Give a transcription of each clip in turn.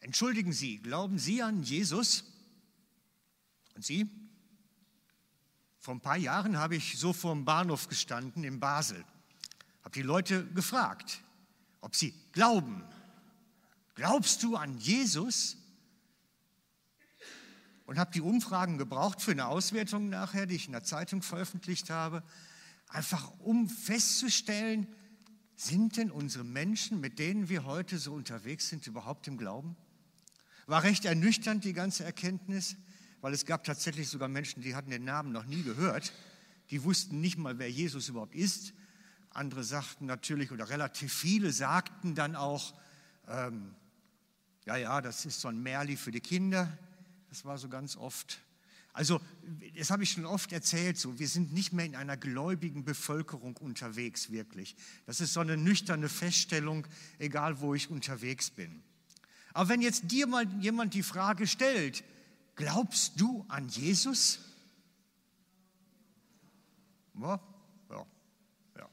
Entschuldigen Sie, glauben Sie an Jesus? Und Sie? Vor ein paar Jahren habe ich so vor dem Bahnhof gestanden in Basel, habe die Leute gefragt, ob sie glauben. Glaubst du an Jesus? Und habe die Umfragen gebraucht für eine Auswertung nachher, die ich in der Zeitung veröffentlicht habe, einfach um festzustellen, sind denn unsere Menschen, mit denen wir heute so unterwegs sind, überhaupt im Glauben? War recht ernüchternd die ganze Erkenntnis, weil es gab tatsächlich sogar Menschen, die hatten den Namen noch nie gehört, die wussten nicht mal, wer Jesus überhaupt ist. Andere sagten natürlich, oder relativ viele sagten dann auch, ähm, ja, ja, das ist so ein Märli für die Kinder. Das war so ganz oft. Also, das habe ich schon oft erzählt, so, wir sind nicht mehr in einer gläubigen Bevölkerung unterwegs, wirklich. Das ist so eine nüchterne Feststellung, egal wo ich unterwegs bin. Aber wenn jetzt dir mal jemand die Frage stellt, glaubst du an Jesus? Ja, ja, ja.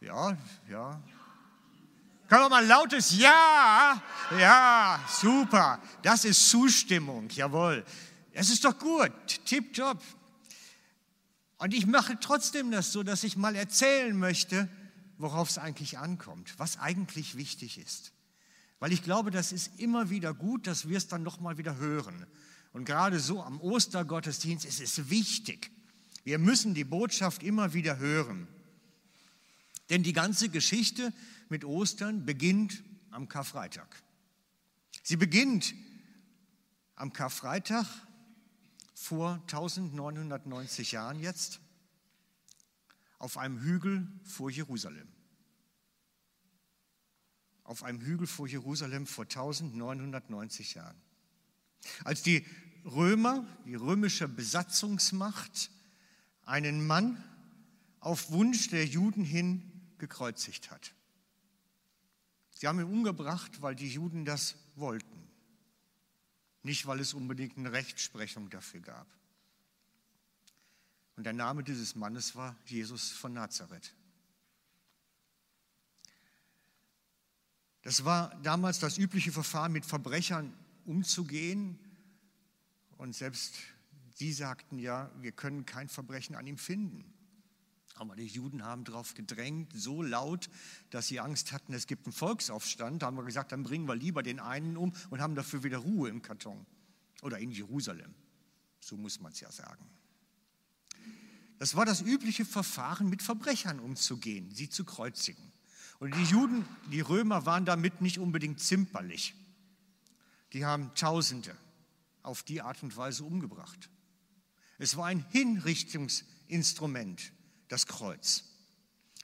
Ja, ja. Können wir mal ein lautes Ja? Ja, super. Das ist Zustimmung, jawohl. Es ist doch gut, tipptopp. Und ich mache trotzdem das so, dass ich mal erzählen möchte, worauf es eigentlich ankommt, was eigentlich wichtig ist. Weil ich glaube, das ist immer wieder gut, dass wir es dann nochmal wieder hören. Und gerade so am Ostergottesdienst ist es wichtig. Wir müssen die Botschaft immer wieder hören. Denn die ganze Geschichte mit Ostern beginnt am Karfreitag. Sie beginnt am Karfreitag vor 1990 Jahren jetzt auf einem Hügel vor Jerusalem. Auf einem Hügel vor Jerusalem vor 1990 Jahren. Als die Römer, die römische Besatzungsmacht, einen Mann auf Wunsch der Juden hin gekreuzigt hat. Sie haben ihn umgebracht, weil die Juden das wollten, nicht weil es unbedingt eine Rechtsprechung dafür gab. Und der Name dieses Mannes war Jesus von Nazareth. Das war damals das übliche Verfahren, mit Verbrechern umzugehen. Und selbst sie sagten ja, wir können kein Verbrechen an ihm finden. Aber die Juden haben darauf gedrängt, so laut, dass sie Angst hatten, es gibt einen Volksaufstand. Da haben wir gesagt, dann bringen wir lieber den einen um und haben dafür wieder Ruhe im Karton oder in Jerusalem. So muss man es ja sagen. Das war das übliche Verfahren, mit Verbrechern umzugehen, sie zu kreuzigen. Und die Juden, die Römer waren damit nicht unbedingt zimperlich. Die haben Tausende auf die Art und Weise umgebracht. Es war ein Hinrichtungsinstrument das Kreuz.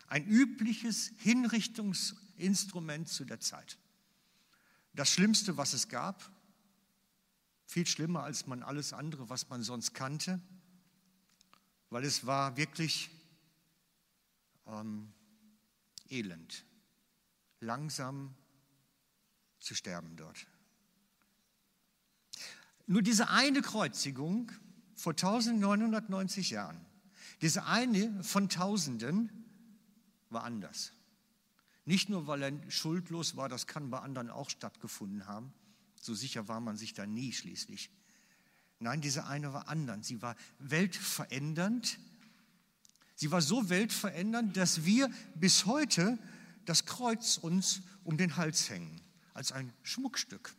Ein übliches Hinrichtungsinstrument zu der Zeit. Das Schlimmste, was es gab, viel schlimmer als man alles andere, was man sonst kannte, weil es war wirklich ähm, elend, langsam zu sterben dort. Nur diese eine Kreuzigung vor 1990 Jahren diese eine von Tausenden war anders. Nicht nur, weil er schuldlos war, das kann bei anderen auch stattgefunden haben. So sicher war man sich da nie schließlich. Nein, diese eine war anders. Sie war weltverändernd. Sie war so weltverändernd, dass wir bis heute das Kreuz uns um den Hals hängen, als ein Schmuckstück.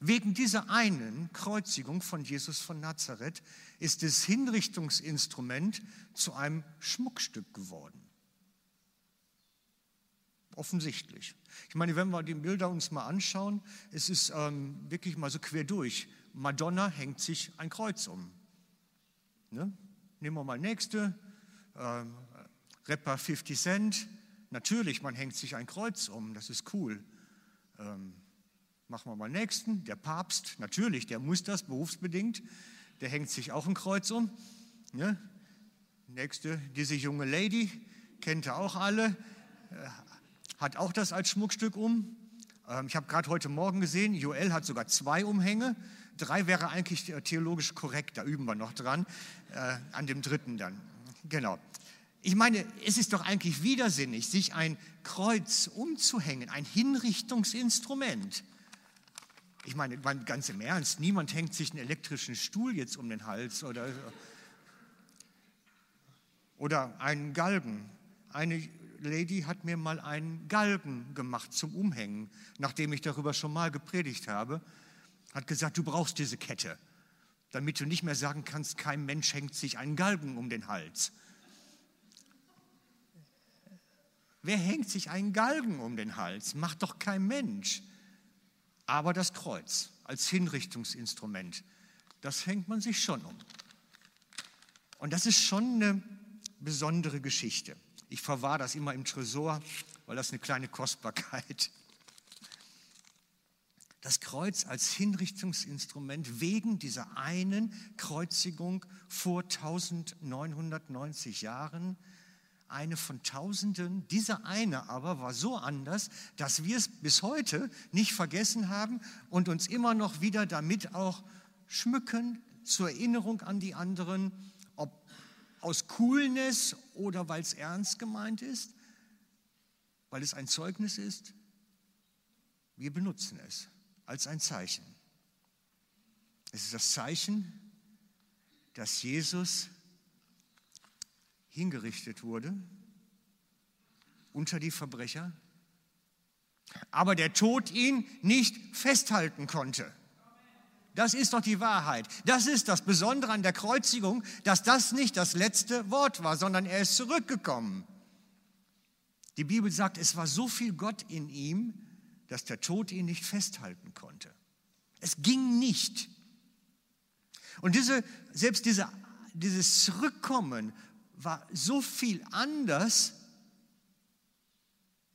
Wegen dieser einen Kreuzigung von Jesus von Nazareth ist das Hinrichtungsinstrument zu einem Schmuckstück geworden. Offensichtlich. Ich meine, wenn wir die Bilder uns mal anschauen, es ist ähm, wirklich mal so quer durch. Madonna hängt sich ein Kreuz um. Ne? Nehmen wir mal nächste. Ähm, Rapper 50 Cent. Natürlich, man hängt sich ein Kreuz um, das ist cool. Ähm, Machen wir mal nächsten, der Papst, natürlich, der muss das berufsbedingt, der hängt sich auch ein Kreuz um. Ne? Nächste, diese junge Lady, kennt ihr auch alle, äh, hat auch das als Schmuckstück um. Ähm, ich habe gerade heute Morgen gesehen, Joel hat sogar zwei Umhänge. Drei wäre eigentlich theologisch korrekt, da üben wir noch dran, äh, an dem dritten dann. Genau. Ich meine, es ist doch eigentlich widersinnig, sich ein Kreuz umzuhängen, ein Hinrichtungsinstrument. ich meine, ganz im Ernst, niemand hängt sich einen elektrischen Stuhl jetzt um den Hals oder, oder einen Galgen. Eine Lady hat mir mal einen Galgen gemacht zum Umhängen, nachdem ich darüber schon mal gepredigt habe. Hat gesagt, du brauchst diese Kette, damit du nicht mehr sagen kannst, kein Mensch hängt sich einen Galgen um den Hals. Wer hängt sich einen Galgen um den Hals? Macht doch kein Mensch. Aber das Kreuz als Hinrichtungsinstrument, das hängt man sich schon um. Und das ist schon eine besondere Geschichte. Ich verwahre das immer im Tresor, weil das eine kleine Kostbarkeit. Das Kreuz als Hinrichtungsinstrument wegen dieser einen Kreuzigung vor 1990 Jahren eine von Tausenden. Dieser eine aber war so anders, dass wir es bis heute nicht vergessen haben und uns immer noch wieder damit auch schmücken, zur Erinnerung an die anderen, ob aus Coolness oder weil es ernst gemeint ist, weil es ein Zeugnis ist. Wir benutzen es als ein Zeichen. Es ist das Zeichen, dass Jesus hingerichtet wurde unter die Verbrecher, aber der Tod ihn nicht festhalten konnte. Das ist doch die Wahrheit. Das ist das Besondere an der Kreuzigung, dass das nicht das letzte Wort war, sondern er ist zurückgekommen. Die Bibel sagt, es war so viel Gott in ihm, dass der Tod ihn nicht festhalten konnte. Es ging nicht. Und diese, selbst diese, dieses Zurückkommen war so viel anders,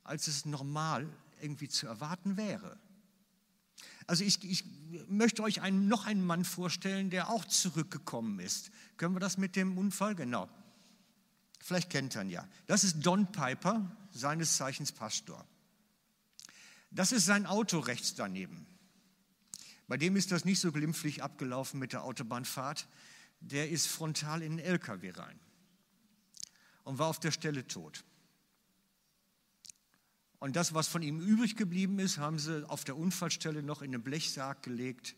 als es normal irgendwie zu erwarten wäre. Also ich, ich möchte euch einen, noch einen Mann vorstellen, der auch zurückgekommen ist. Können wir das mit dem Unfall? Genau. Vielleicht kennt ihr ihn ja. Das ist Don Piper, seines Zeichens Pastor. Das ist sein Auto rechts daneben. Bei dem ist das nicht so glimpflich abgelaufen mit der Autobahnfahrt. Der ist frontal in den LKW rein und war auf der Stelle tot. Und das, was von ihm übrig geblieben ist, haben sie auf der Unfallstelle noch in den Blechsarg gelegt.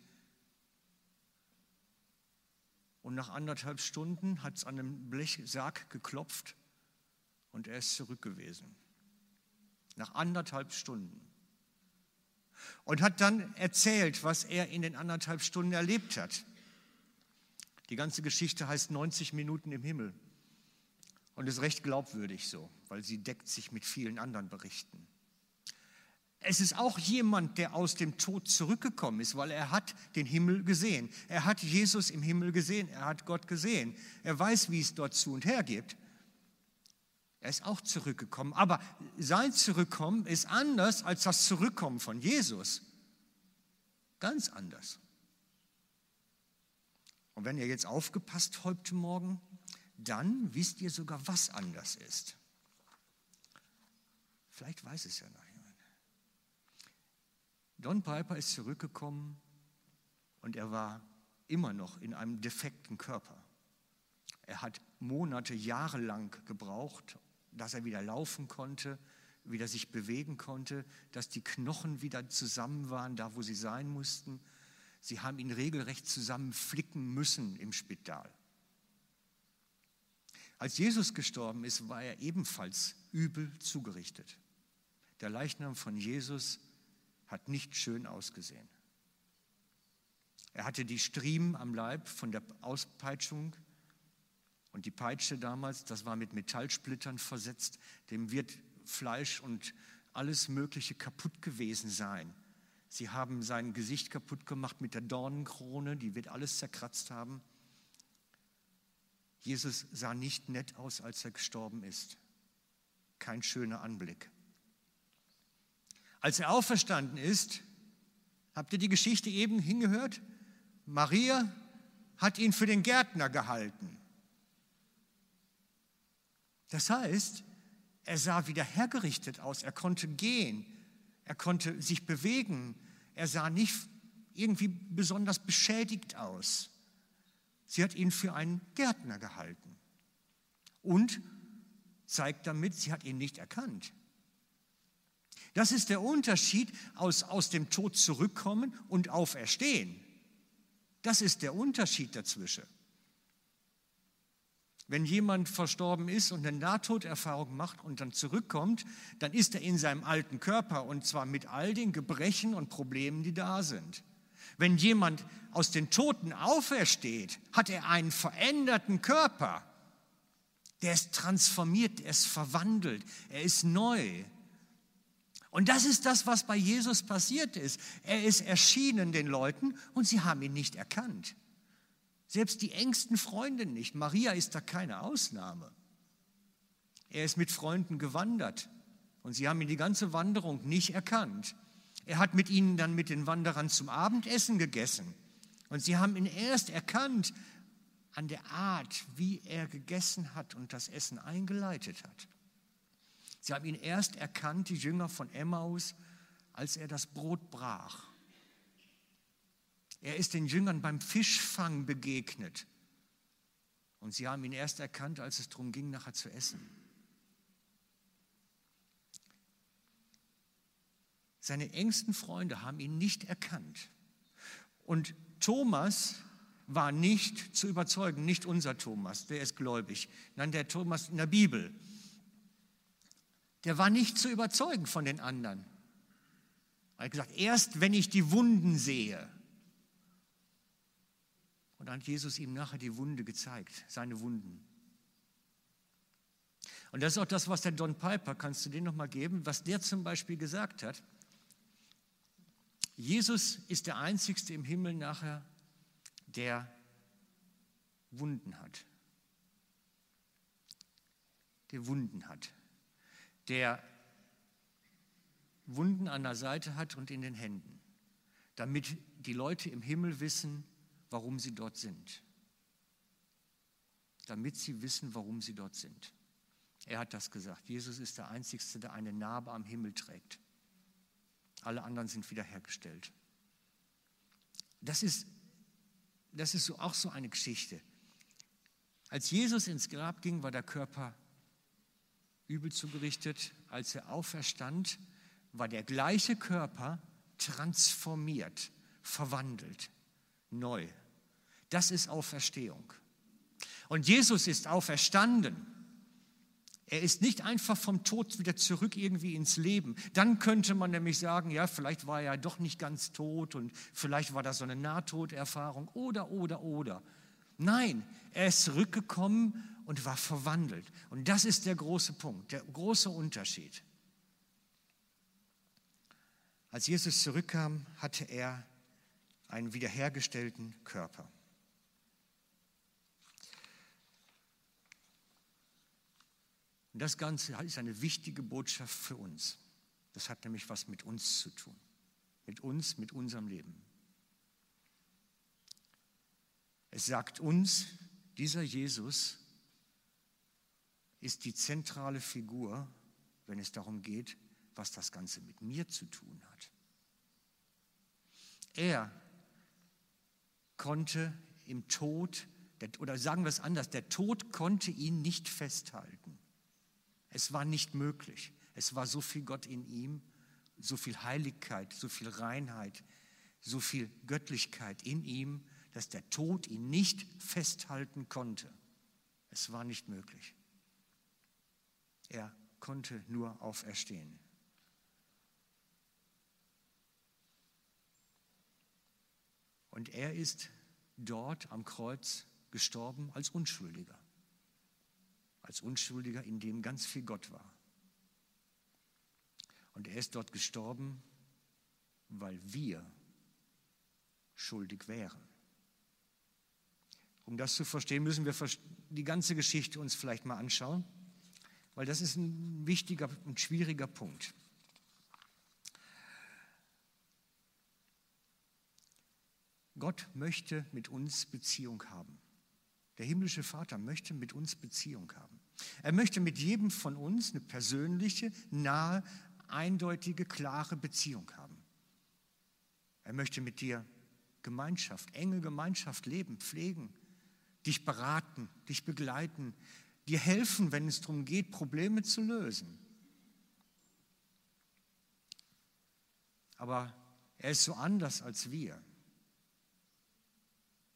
Und nach anderthalb Stunden hat es an dem Blechsarg geklopft und er ist zurück gewesen. Nach anderthalb Stunden. Und hat dann erzählt, was er in den anderthalb Stunden erlebt hat. Die ganze Geschichte heißt 90 Minuten im Himmel und ist recht glaubwürdig so, weil sie deckt sich mit vielen anderen Berichten. Es ist auch jemand, der aus dem Tod zurückgekommen ist, weil er hat den Himmel gesehen. Er hat Jesus im Himmel gesehen, er hat Gott gesehen. Er weiß, wie es dort zu und her geht. Er ist auch zurückgekommen. Aber sein Zurückkommen ist anders als das Zurückkommen von Jesus. Ganz anders. Und wenn ihr jetzt aufgepasst heute Morgen, dann wisst ihr sogar, was anders ist. Vielleicht weiß es ja noch jemand. Don Piper ist zurückgekommen und er war immer noch in einem defekten Körper. Er hat Monate, Jahre lang gebraucht, dass er wieder laufen konnte, wieder sich bewegen konnte, dass die Knochen wieder zusammen waren, da wo sie sein mussten. Sie haben ihn regelrecht zusammenflicken müssen im Spital. Als Jesus gestorben ist, war er ebenfalls übel zugerichtet. Der Leichnam von Jesus hat nicht schön ausgesehen. Er hatte die Striemen am Leib von der Auspeitschung und die Peitsche damals, das war mit Metallsplittern versetzt, dem wird Fleisch und alles Mögliche kaputt gewesen sein. Sie haben sein Gesicht kaputt gemacht mit der Dornenkrone, die wird alles zerkratzt haben. Jesus sah nicht nett aus, als er gestorben ist. Kein schöner Anblick. Als er auferstanden ist, habt ihr die Geschichte eben hingehört? Maria hat ihn für den Gärtner gehalten. Das heißt, er sah wieder hergerichtet aus, er konnte gehen, er konnte sich bewegen, er sah nicht irgendwie besonders beschädigt aus. Sie hat ihn für einen Gärtner gehalten und zeigt damit, sie hat ihn nicht erkannt. Das ist der Unterschied aus, aus dem Tod zurückkommen und auferstehen. Das ist der Unterschied dazwischen. Wenn jemand verstorben ist und eine Nahtoderfahrung macht und dann zurückkommt, dann ist er in seinem alten Körper und zwar mit all den Gebrechen und Problemen, die da sind. Wenn jemand aus den Toten aufersteht, hat er einen veränderten Körper. Der ist transformiert, er ist verwandelt, er ist neu. Und das ist das, was bei Jesus passiert ist. Er ist erschienen den Leuten und sie haben ihn nicht erkannt. Selbst die engsten Freunde nicht. Maria ist da keine Ausnahme. Er ist mit Freunden gewandert und sie haben ihn die ganze Wanderung nicht erkannt. Er hat mit ihnen dann mit den Wanderern zum Abendessen gegessen und sie haben ihn erst erkannt an der Art, wie er gegessen hat und das Essen eingeleitet hat. Sie haben ihn erst erkannt, die Jünger von Emmaus, als er das Brot brach. Er ist den Jüngern beim Fischfang begegnet. Und sie haben ihn erst erkannt, als es darum ging, nachher zu essen. Seine engsten Freunde haben ihn nicht erkannt. Und Thomas war nicht zu überzeugen, nicht unser Thomas, der ist gläubig, nein, der Thomas in der Bibel. Der war nicht zu überzeugen von den anderen. Er hat gesagt, erst wenn ich die Wunden sehe, und dann hat Jesus ihm nachher die Wunde gezeigt, seine Wunden. Und das ist auch das, was der Don Piper, kannst du den nochmal geben, was der zum Beispiel gesagt hat. Jesus ist der Einzigste im Himmel nachher, der Wunden hat. Der Wunden hat. Der Wunden an der Seite hat und in den Händen, damit die Leute im Himmel wissen, warum sie dort sind. Damit sie wissen, warum sie dort sind. Er hat das gesagt. Jesus ist der Einzige, der eine Narbe am Himmel trägt. Alle anderen sind wiederhergestellt. Das ist, das ist so, auch so eine Geschichte. Als Jesus ins Grab ging, war der Körper übel zugerichtet. Als er auferstand, war der gleiche Körper transformiert, verwandelt neu. Das ist Auferstehung. Und Jesus ist auferstanden. Er ist nicht einfach vom Tod wieder zurück irgendwie ins Leben. Dann könnte man nämlich sagen, ja, vielleicht war er ja doch nicht ganz tot und vielleicht war das so eine Nahtoderfahrung oder, oder, oder. Nein, er ist zurückgekommen und war verwandelt. Und das ist der große Punkt, der große Unterschied. Als Jesus zurückkam, hatte er einen wiederhergestellten Körper. Und das Ganze ist eine wichtige Botschaft für uns. Das hat nämlich was mit uns zu tun. Mit uns, mit unserem Leben. Es sagt uns, dieser Jesus ist die zentrale Figur, wenn es darum geht, was das Ganze mit mir zu tun hat. Er konnte im Tod, oder sagen wir es anders, der Tod konnte ihn nicht festhalten. Es war nicht möglich. Es war so viel Gott in ihm, so viel Heiligkeit, so viel Reinheit, so viel Göttlichkeit in ihm, dass der Tod ihn nicht festhalten konnte. Es war nicht möglich. Er konnte nur auferstehen. Und er ist dort am Kreuz gestorben als Unschuldiger. Als Unschuldiger, in dem ganz viel Gott war. Und er ist dort gestorben, weil wir schuldig wären. Um das zu verstehen, müssen wir die ganze Geschichte uns vielleicht mal anschauen, weil das ist ein wichtiger und schwieriger Punkt. Gott möchte mit uns Beziehung haben. Der himmlische Vater möchte mit uns Beziehung haben. Er möchte mit jedem von uns eine persönliche, nahe, eindeutige, klare Beziehung haben. Er möchte mit dir Gemeinschaft, enge Gemeinschaft leben, pflegen, dich beraten, dich begleiten, dir helfen, wenn es darum geht, Probleme zu lösen. Aber er ist so anders als wir,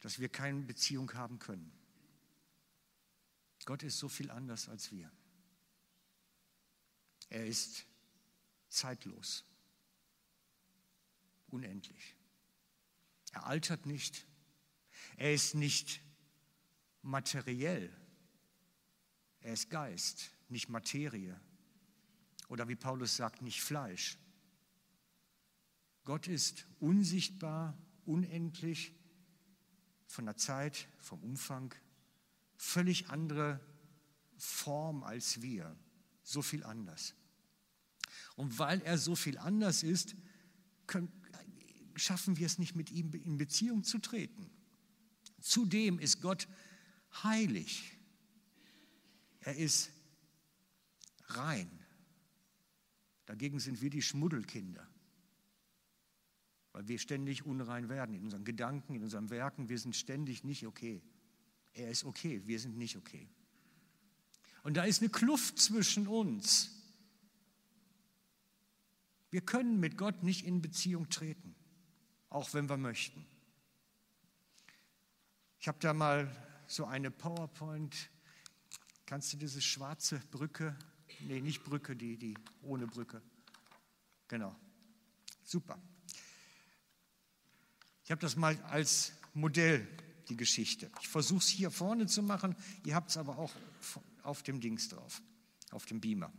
dass wir keine Beziehung haben können. Gott ist so viel anders als wir. Er ist zeitlos, unendlich. Er altert nicht. Er ist nicht materiell. Er ist Geist, nicht Materie. Oder wie Paulus sagt, nicht Fleisch. Gott ist unsichtbar, unendlich, von der Zeit, vom Umfang, völlig andere Form als wir, so viel anders. Und weil er so viel anders ist, können, schaffen wir es nicht, mit ihm in Beziehung zu treten. Zudem ist Gott heilig. Er ist rein. Dagegen sind wir die Schmuddelkinder, weil wir ständig unrein werden in unseren Gedanken, in unseren Werken. Wir sind ständig nicht okay. Er ist okay, wir sind nicht okay. Und da ist eine Kluft zwischen uns. Wir können mit Gott nicht in Beziehung treten, auch wenn wir möchten. Ich habe da mal so eine PowerPoint. Kannst du diese schwarze Brücke, nee, nicht Brücke, die, die ohne Brücke. Genau. Super. Ich habe das mal als Modell, die Geschichte. Ich versuche es hier vorne zu machen, ihr habt es aber auch auf dem Dings drauf, auf dem Beamer.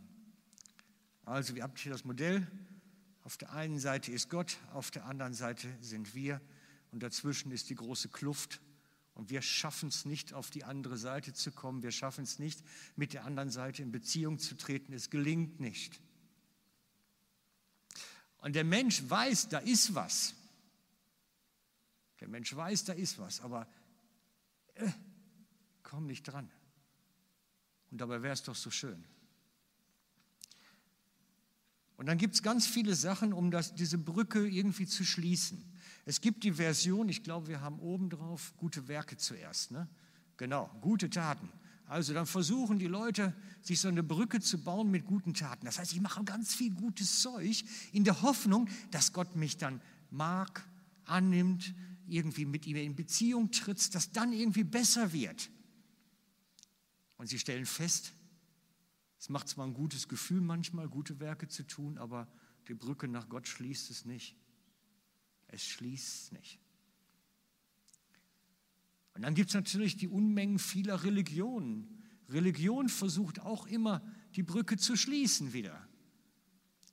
Also, ihr habt hier das Modell. Auf der einen Seite ist Gott, auf der anderen Seite sind wir und dazwischen ist die große Kluft. Und wir schaffen es nicht, auf die andere Seite zu kommen. Wir schaffen es nicht, mit der anderen Seite in Beziehung zu treten. Es gelingt nicht. Und der Mensch weiß, da ist was. Der Mensch weiß, da ist was, aber äh, komm nicht dran. Und dabei wäre es doch so schön. Und dann gibt es ganz viele Sachen, um das, diese Brücke irgendwie zu schließen. Es gibt die Version, ich glaube, wir haben oben drauf gute Werke zuerst. Ne? Genau, gute Taten. Also dann versuchen die Leute, sich so eine Brücke zu bauen mit guten Taten. Das heißt, ich mache ganz viel gutes Zeug in der Hoffnung, dass Gott mich dann mag, annimmt, irgendwie mit ihm in Beziehung tritt, dass dann irgendwie besser wird. Und sie stellen fest, es macht zwar ein gutes Gefühl manchmal, gute Werke zu tun, aber die Brücke nach Gott schließt es nicht. Es schließt es nicht. Und dann gibt es natürlich die Unmengen vieler Religionen. Religion versucht auch immer, die Brücke zu schließen wieder.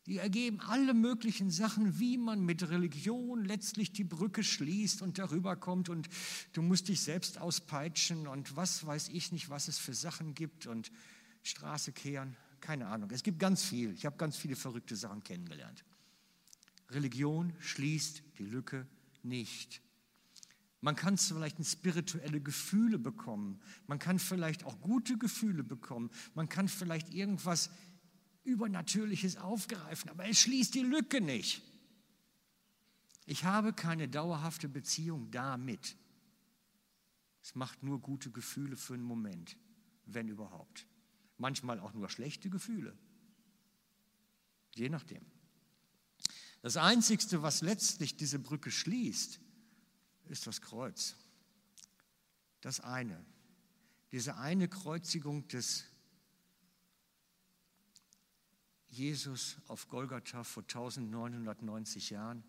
Die ergeben alle möglichen Sachen, wie man mit Religion letztlich die Brücke schließt und darüber kommt und du musst dich selbst auspeitschen und was weiß ich nicht, was es für Sachen gibt und Straße kehren, keine Ahnung. Es gibt ganz viel. Ich habe ganz viele verrückte Sachen kennengelernt. Religion schließt die Lücke nicht. Man kann vielleicht spirituelle Gefühle bekommen. Man kann vielleicht auch gute Gefühle bekommen. Man kann vielleicht irgendwas Übernatürliches aufgreifen, aber es schließt die Lücke nicht. Ich habe keine dauerhafte Beziehung damit. Es macht nur gute Gefühle für einen Moment, wenn überhaupt. Manchmal auch nur schlechte Gefühle. Je nachdem. Das Einzige, was letztlich diese Brücke schließt, ist das Kreuz. Das eine. Diese eine Kreuzigung des Jesus auf Golgatha vor 1990 Jahren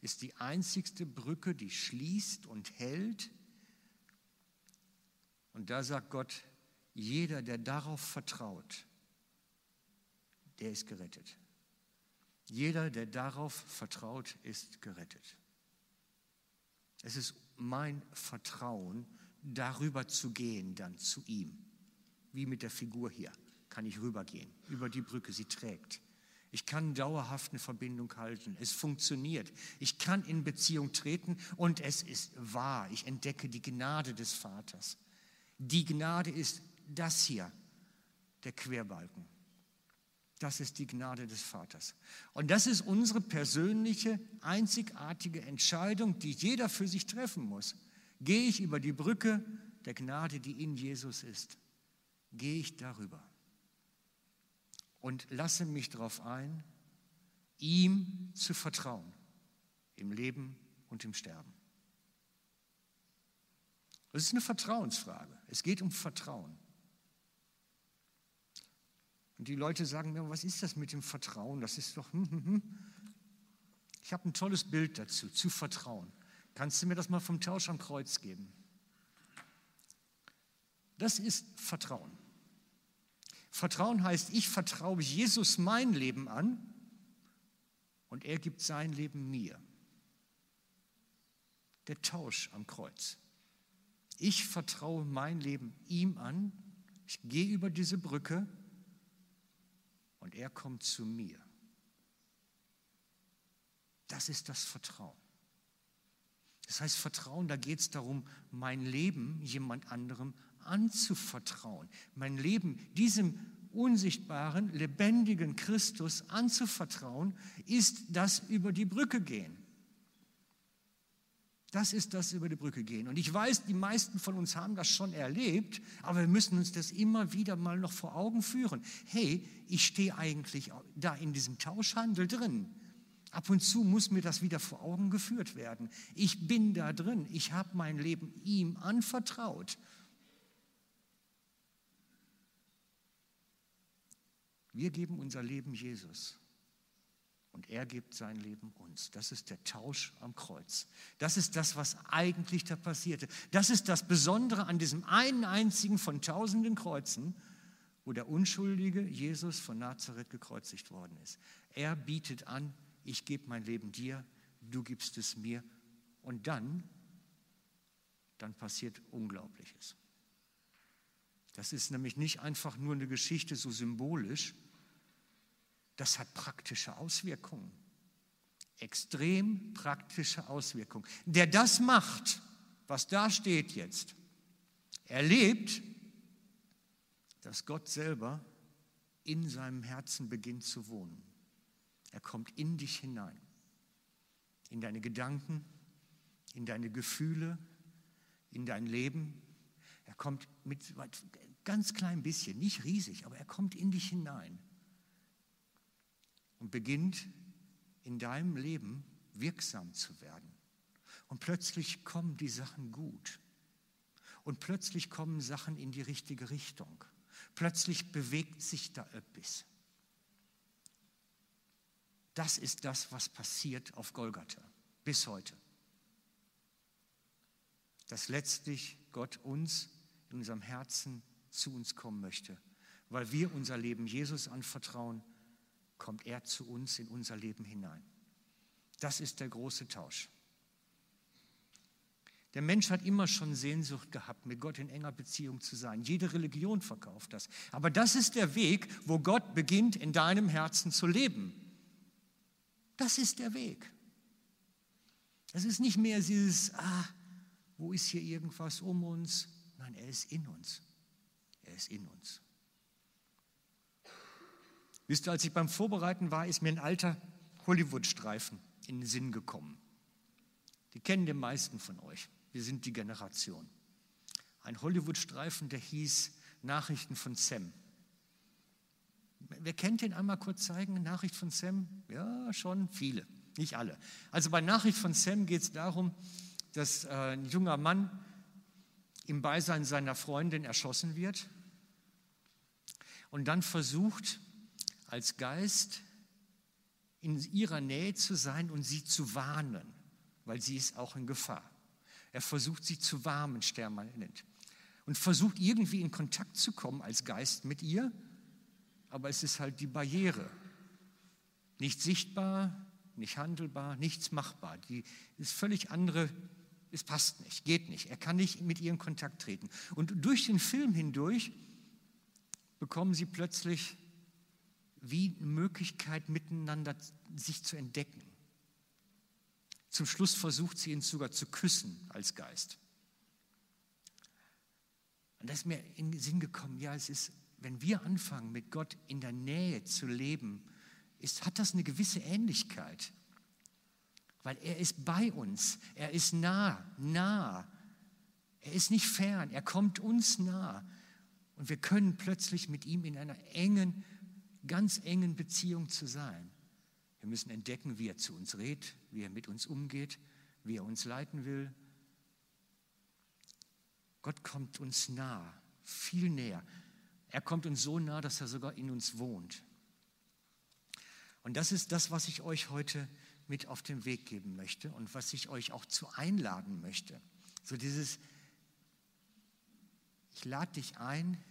ist die einzigste Brücke, die schließt und hält. Und da sagt Gott, jeder, der darauf vertraut, der ist gerettet. Jeder, der darauf vertraut, ist gerettet. Es ist mein Vertrauen, darüber zu gehen, dann zu ihm, wie mit der Figur hier kann ich rübergehen, über die Brücke, sie trägt. Ich kann dauerhaft eine Verbindung halten. Es funktioniert. Ich kann in Beziehung treten und es ist wahr. Ich entdecke die Gnade des Vaters. Die Gnade ist das hier, der Querbalken. Das ist die Gnade des Vaters. Und das ist unsere persönliche, einzigartige Entscheidung, die jeder für sich treffen muss. Gehe ich über die Brücke der Gnade, die in Jesus ist? Gehe ich darüber? Und lasse mich darauf ein, ihm zu vertrauen. im Leben und im Sterben. Das ist eine Vertrauensfrage. Es geht um Vertrauen. Und die Leute sagen mir, was ist das mit dem Vertrauen? Das ist doch. Hm, hm, hm. Ich habe ein tolles Bild dazu, zu vertrauen. Kannst du mir das mal vom Tausch am Kreuz geben? Das ist Vertrauen. Vertrauen heißt, ich vertraue Jesus mein Leben an und er gibt sein Leben mir. Der Tausch am Kreuz. Ich vertraue mein Leben ihm an, ich gehe über diese Brücke und er kommt zu mir. Das ist das Vertrauen. Das heißt, Vertrauen, da geht es darum, mein Leben jemand anderem anzuvertrauen. Mein Leben diesem unsichtbaren, lebendigen Christus anzuvertrauen, ist das über die Brücke gehen. Das ist das über die Brücke gehen. Und ich weiß, die meisten von uns haben das schon erlebt, aber wir müssen uns das immer wieder mal noch vor Augen führen. Hey, ich stehe eigentlich da in diesem Tauschhandel drin. Ab und zu muss mir das wieder vor Augen geführt werden. Ich bin da drin. Ich habe mein Leben ihm anvertraut. Wir geben unser Leben Jesus und er gibt sein Leben uns. Das ist der Tausch am Kreuz. Das ist das, was eigentlich da passierte. Das ist das Besondere an diesem einen einzigen von tausenden Kreuzen, wo der unschuldige Jesus von Nazareth gekreuzigt worden ist. Er bietet an, ich gebe mein Leben dir, du gibst es mir und dann, dann passiert Unglaubliches. Das ist nämlich nicht einfach nur eine Geschichte so symbolisch, das hat praktische Auswirkungen. Extrem praktische Auswirkungen. Der das macht, was da steht jetzt, erlebt, dass Gott selber in seinem Herzen beginnt zu wohnen. Er kommt in dich hinein, in deine Gedanken, in deine Gefühle, in dein Leben. Er kommt mit ganz klein bisschen, nicht riesig, aber er kommt in dich hinein und beginnt in deinem Leben wirksam zu werden. Und plötzlich kommen die Sachen gut. Und plötzlich kommen Sachen in die richtige Richtung. Plötzlich bewegt sich da etwas. Das ist das, was passiert auf Golgatha bis heute. Dass letztlich Gott uns in unserem Herzen zu uns kommen möchte, weil wir unser Leben Jesus anvertrauen kommt er zu uns in unser Leben hinein. Das ist der große Tausch. Der Mensch hat immer schon Sehnsucht gehabt, mit Gott in enger Beziehung zu sein. Jede Religion verkauft das. Aber das ist der Weg, wo Gott beginnt, in deinem Herzen zu leben. Das ist der Weg. Es ist nicht mehr dieses, ah, wo ist hier irgendwas um uns? Nein, er ist in uns. Er ist in uns. Wisst ihr, als ich beim Vorbereiten war, ist mir ein alter Hollywood-Streifen in den Sinn gekommen. Die kennen die meisten von euch. Wir sind die Generation. Ein Hollywood-Streifen, der hieß Nachrichten von Sam. Wer kennt den einmal kurz zeigen? Nachricht von Sam? Ja, schon viele, nicht alle. Also bei Nachricht von Sam geht es darum, dass äh, ein junger Mann im Beisein seiner Freundin erschossen wird und dann versucht, als Geist in ihrer Nähe zu sein und sie zu warnen, weil sie ist auch in Gefahr. Er versucht sie zu warmen, Stermanent. Und versucht irgendwie in Kontakt zu kommen als Geist mit ihr, aber es ist halt die Barriere. Nicht sichtbar, nicht handelbar, nichts machbar. Die ist völlig andere, es passt nicht, geht nicht. Er kann nicht mit ihr in Kontakt treten. Und durch den Film hindurch bekommen sie plötzlich wie eine Möglichkeit, miteinander sich zu entdecken. Zum Schluss versucht sie ihn sogar zu küssen als Geist. Und da ist mir in den Sinn gekommen, ja, es ist, wenn wir anfangen, mit Gott in der Nähe zu leben, ist, hat das eine gewisse Ähnlichkeit. Weil er ist bei uns, er ist nah, nah. Er ist nicht fern, er kommt uns nah. Und wir können plötzlich mit ihm in einer engen ganz engen Beziehung zu sein. Wir müssen entdecken, wie er zu uns redet, wie er mit uns umgeht, wie er uns leiten will. Gott kommt uns nah, viel näher. Er kommt uns so nah, dass er sogar in uns wohnt. Und das ist das, was ich euch heute mit auf den Weg geben möchte und was ich euch auch zu einladen möchte. So dieses, ich lade dich ein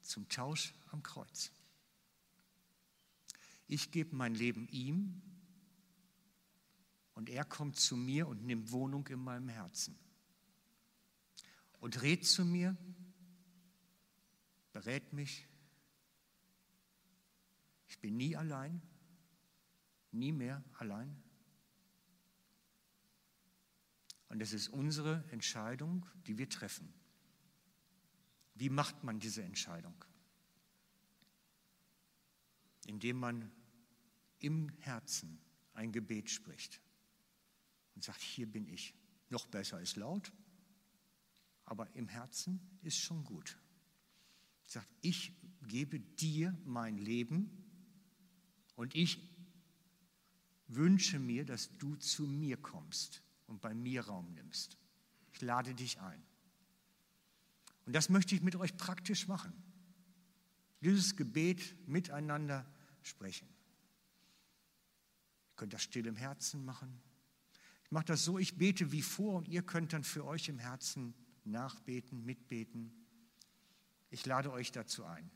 zum Tausch am Kreuz. Ich gebe mein Leben ihm und er kommt zu mir und nimmt Wohnung in meinem Herzen und redet zu mir, berät mich. Ich bin nie allein, nie mehr allein. Und es ist unsere Entscheidung, die wir treffen. Wie macht man diese Entscheidung? Indem man im Herzen ein Gebet spricht und sagt, hier bin ich. Noch besser ist laut, aber im Herzen ist schon gut. Sagt, ich gebe dir mein Leben und ich wünsche mir, dass du zu mir kommst und bei mir Raum nimmst. Ich lade dich ein. Und das möchte ich mit euch praktisch machen. Dieses Gebet miteinander sprechen. Ihr könnt das still im Herzen machen. Ich mache das so, ich bete wie vor und ihr könnt dann für euch im Herzen nachbeten, mitbeten. Ich lade euch dazu ein.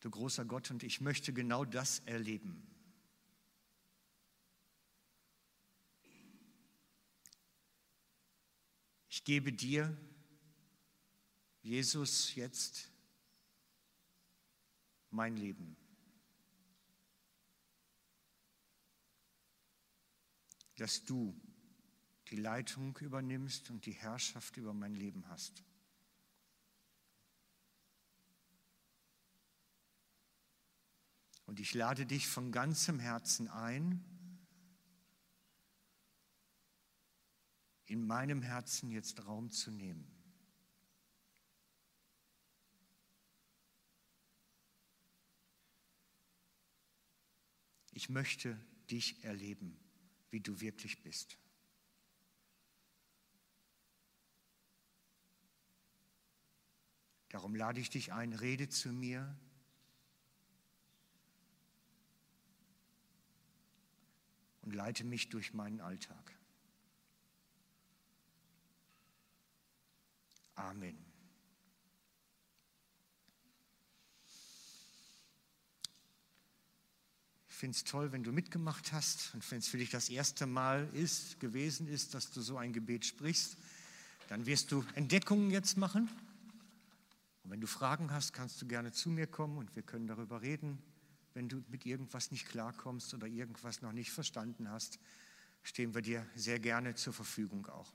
Du großer Gott, und ich möchte genau das erleben. Ich gebe dir, Jesus, jetzt mein Leben. Dass du die Leitung übernimmst und die Herrschaft über mein Leben hast. Und ich lade dich von ganzem Herzen ein, in meinem Herzen jetzt Raum zu nehmen. Ich möchte dich erleben, wie du wirklich bist. Darum lade ich dich ein, rede zu mir, und leite mich durch meinen Alltag. Amen. Ich finde es toll, wenn du mitgemacht hast und wenn es für dich das erste Mal ist, gewesen ist, dass du so ein Gebet sprichst, dann wirst du Entdeckungen jetzt machen. Und wenn du Fragen hast, kannst du gerne zu mir kommen und wir können darüber reden. Wenn du mit irgendwas nicht klarkommst oder irgendwas noch nicht verstanden hast, stehen wir dir sehr gerne zur Verfügung auch.